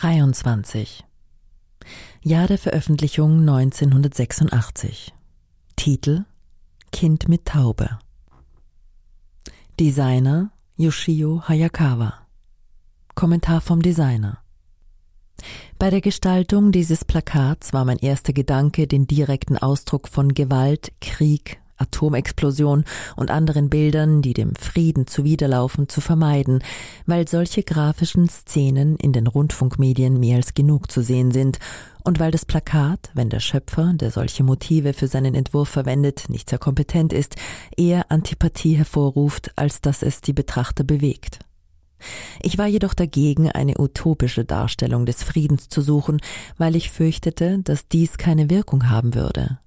23. Jahr der Veröffentlichung 1986. Titel Kind mit Taube. Designer Yoshio Hayakawa. Kommentar vom Designer. Bei der Gestaltung dieses Plakats war mein erster Gedanke, den direkten Ausdruck von Gewalt, Krieg, Atomexplosion und anderen Bildern, die dem Frieden zuwiderlaufen, zu vermeiden, weil solche grafischen Szenen in den Rundfunkmedien mehr als genug zu sehen sind und weil das Plakat, wenn der Schöpfer, der solche Motive für seinen Entwurf verwendet, nicht sehr kompetent ist, eher Antipathie hervorruft, als dass es die Betrachter bewegt. Ich war jedoch dagegen, eine utopische Darstellung des Friedens zu suchen, weil ich fürchtete, dass dies keine Wirkung haben würde.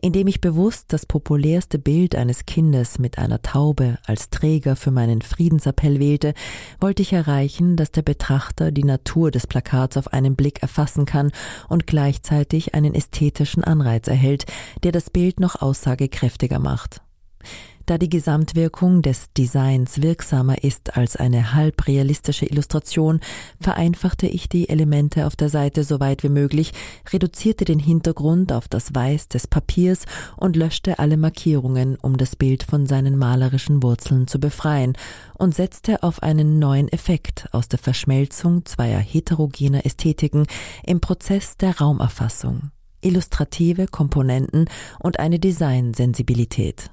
Indem ich bewusst das populärste Bild eines Kindes mit einer Taube als Träger für meinen Friedensappell wählte, wollte ich erreichen, dass der Betrachter die Natur des Plakats auf einen Blick erfassen kann und gleichzeitig einen ästhetischen Anreiz erhält, der das Bild noch aussagekräftiger macht. Da die Gesamtwirkung des Designs wirksamer ist als eine halb realistische Illustration, vereinfachte ich die Elemente auf der Seite so weit wie möglich, reduzierte den Hintergrund auf das Weiß des Papiers und löschte alle Markierungen, um das Bild von seinen malerischen Wurzeln zu befreien, und setzte auf einen neuen Effekt aus der Verschmelzung zweier heterogener Ästhetiken im Prozess der Raumerfassung illustrative Komponenten und eine Designsensibilität.